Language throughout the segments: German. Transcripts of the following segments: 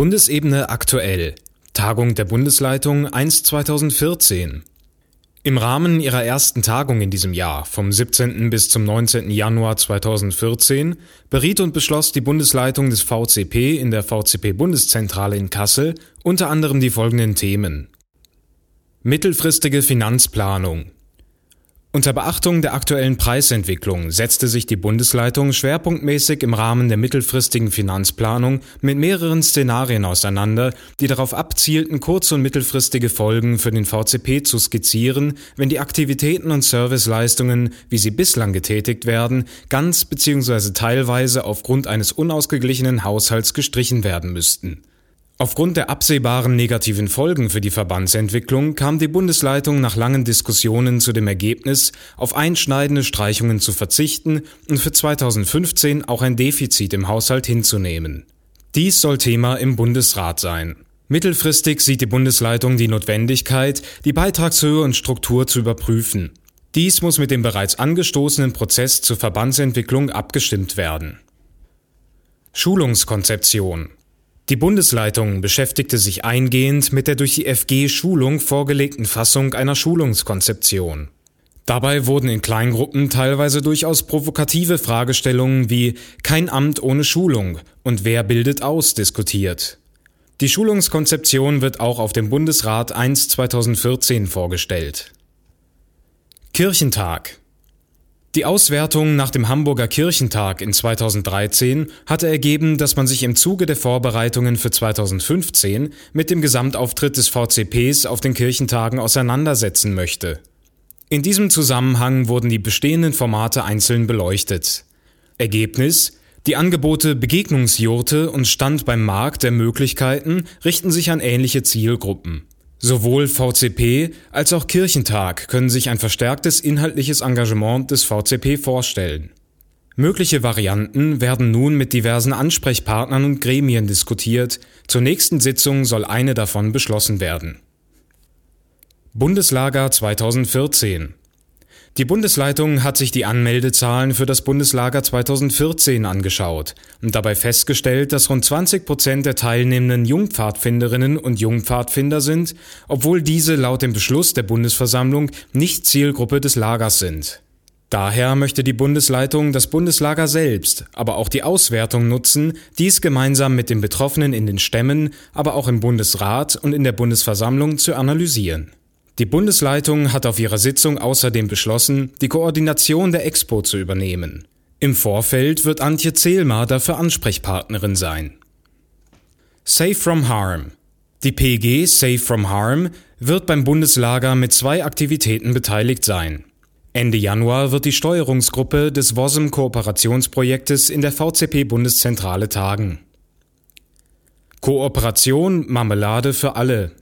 Bundesebene aktuell. Tagung der Bundesleitung 1 2014. Im Rahmen ihrer ersten Tagung in diesem Jahr, vom 17. bis zum 19. Januar 2014, beriet und beschloss die Bundesleitung des VCP in der VCP-Bundeszentrale in Kassel unter anderem die folgenden Themen. Mittelfristige Finanzplanung unter Beachtung der aktuellen Preisentwicklung setzte sich die Bundesleitung schwerpunktmäßig im Rahmen der mittelfristigen Finanzplanung mit mehreren Szenarien auseinander, die darauf abzielten, kurz- und mittelfristige Folgen für den VCP zu skizzieren, wenn die Aktivitäten und Serviceleistungen, wie sie bislang getätigt werden, ganz bzw. teilweise aufgrund eines unausgeglichenen Haushalts gestrichen werden müssten. Aufgrund der absehbaren negativen Folgen für die Verbandsentwicklung kam die Bundesleitung nach langen Diskussionen zu dem Ergebnis, auf einschneidende Streichungen zu verzichten und für 2015 auch ein Defizit im Haushalt hinzunehmen. Dies soll Thema im Bundesrat sein. Mittelfristig sieht die Bundesleitung die Notwendigkeit, die Beitragshöhe und Struktur zu überprüfen. Dies muss mit dem bereits angestoßenen Prozess zur Verbandsentwicklung abgestimmt werden. Schulungskonzeption die Bundesleitung beschäftigte sich eingehend mit der durch die FG Schulung vorgelegten Fassung einer Schulungskonzeption. Dabei wurden in Kleingruppen teilweise durchaus provokative Fragestellungen wie kein Amt ohne Schulung und wer bildet aus diskutiert. Die Schulungskonzeption wird auch auf dem Bundesrat 1 2014 vorgestellt. Kirchentag die Auswertung nach dem Hamburger Kirchentag in 2013 hatte ergeben, dass man sich im Zuge der Vorbereitungen für 2015 mit dem Gesamtauftritt des VCPs auf den Kirchentagen auseinandersetzen möchte. In diesem Zusammenhang wurden die bestehenden Formate einzeln beleuchtet. Ergebnis die Angebote Begegnungsjurte und Stand beim Markt der Möglichkeiten richten sich an ähnliche Zielgruppen. Sowohl VCP als auch Kirchentag können sich ein verstärktes inhaltliches Engagement des VCP vorstellen. Mögliche Varianten werden nun mit diversen Ansprechpartnern und Gremien diskutiert, zur nächsten Sitzung soll eine davon beschlossen werden. Bundeslager 2014 die Bundesleitung hat sich die Anmeldezahlen für das Bundeslager 2014 angeschaut und dabei festgestellt, dass rund 20 Prozent der teilnehmenden Jungpfadfinderinnen und Jungpfadfinder sind, obwohl diese laut dem Beschluss der Bundesversammlung nicht Zielgruppe des Lagers sind. Daher möchte die Bundesleitung das Bundeslager selbst, aber auch die Auswertung nutzen, dies gemeinsam mit den Betroffenen in den Stämmen, aber auch im Bundesrat und in der Bundesversammlung zu analysieren. Die Bundesleitung hat auf ihrer Sitzung außerdem beschlossen, die Koordination der Expo zu übernehmen. Im Vorfeld wird Antje Zehlmar dafür Ansprechpartnerin sein. Safe from Harm Die PG Safe from Harm wird beim Bundeslager mit zwei Aktivitäten beteiligt sein. Ende Januar wird die Steuerungsgruppe des WOSM Kooperationsprojektes in der VCP Bundeszentrale tagen. Kooperation Marmelade für alle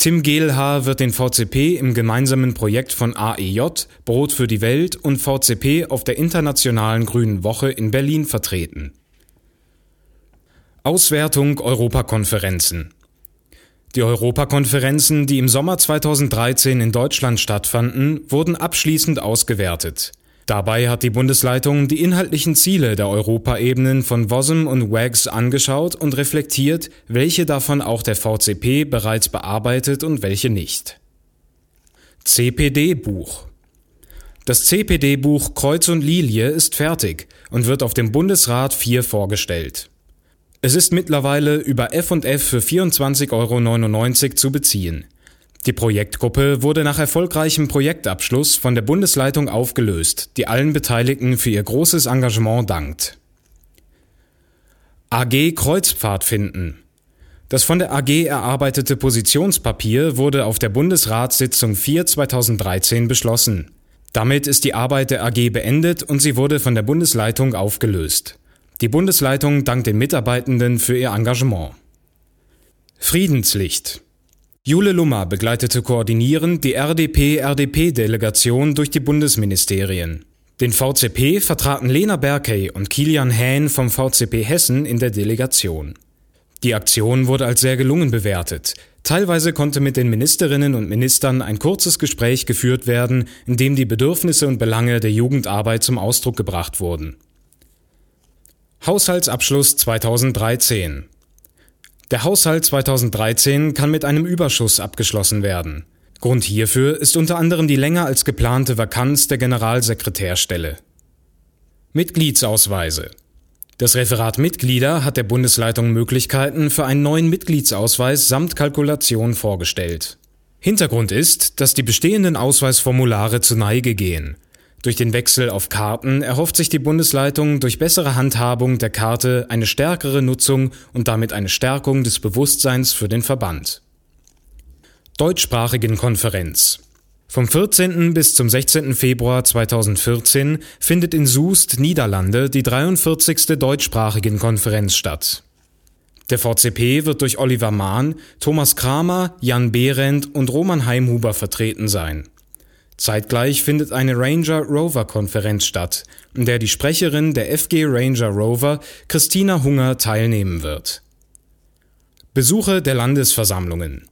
Tim Gehlhaar wird den VCP im gemeinsamen Projekt von AEJ, Brot für die Welt und VCP auf der Internationalen Grünen Woche in Berlin vertreten. Auswertung Europakonferenzen Die Europakonferenzen, die im Sommer 2013 in Deutschland stattfanden, wurden abschließend ausgewertet. Dabei hat die Bundesleitung die inhaltlichen Ziele der Europaebenen von WOSM und WAGS angeschaut und reflektiert, welche davon auch der VCP bereits bearbeitet und welche nicht. CPD-Buch Das CPD-Buch Kreuz und Lilie ist fertig und wird auf dem Bundesrat 4 vorgestellt. Es ist mittlerweile über F&F für 24,99 Euro zu beziehen. Die Projektgruppe wurde nach erfolgreichem Projektabschluss von der Bundesleitung aufgelöst, die allen Beteiligten für ihr großes Engagement dankt. AG Kreuzpfadfinden Das von der AG erarbeitete Positionspapier wurde auf der Bundesratssitzung 4 2013 beschlossen. Damit ist die Arbeit der AG beendet und sie wurde von der Bundesleitung aufgelöst. Die Bundesleitung dankt den Mitarbeitenden für ihr Engagement. Friedenslicht Jule Lummer begleitete koordinierend die RDP-RDP-Delegation durch die Bundesministerien. Den VCP vertraten Lena Berkey und Kilian Hähn vom VCP Hessen in der Delegation. Die Aktion wurde als sehr gelungen bewertet. Teilweise konnte mit den Ministerinnen und Ministern ein kurzes Gespräch geführt werden, in dem die Bedürfnisse und Belange der Jugendarbeit zum Ausdruck gebracht wurden. Haushaltsabschluss 2013 Der Haushalt 2013 kann mit einem Überschuss abgeschlossen werden. Grund hierfür ist unter anderem die länger als geplante Vakanz der Generalsekretärstelle. Mitgliedsausweise das Referat Mitglieder hat der Bundesleitung Möglichkeiten für einen neuen Mitgliedsausweis samt Kalkulation vorgestellt. Hintergrund ist, dass die bestehenden Ausweisformulare zu Neige gehen. Durch den Wechsel auf Karten erhofft sich die Bundesleitung durch bessere Handhabung der Karte eine stärkere Nutzung und damit eine Stärkung des Bewusstseins für den Verband. Deutschsprachigen Konferenz vom 14. bis zum 16. Februar 2014 findet in Soest, Niederlande, die 43. deutschsprachigen Konferenz statt. Der VCP wird durch Oliver Mahn, Thomas Kramer, Jan Behrendt und Roman Heimhuber vertreten sein. Zeitgleich findet eine Ranger Rover Konferenz statt, in der die Sprecherin der FG Ranger Rover, Christina Hunger, teilnehmen wird. Besuche der Landesversammlungen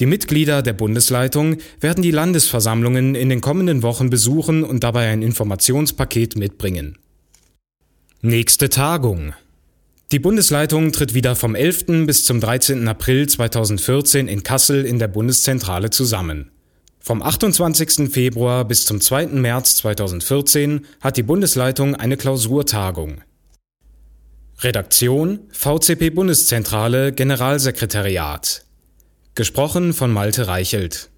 die Mitglieder der Bundesleitung werden die Landesversammlungen in den kommenden Wochen besuchen und dabei ein Informationspaket mitbringen. Nächste Tagung. Die Bundesleitung tritt wieder vom 11. bis zum 13. April 2014 in Kassel in der Bundeszentrale zusammen. Vom 28. Februar bis zum 2. März 2014 hat die Bundesleitung eine Klausurtagung. Redaktion VCP Bundeszentrale Generalsekretariat Gesprochen von Malte Reichelt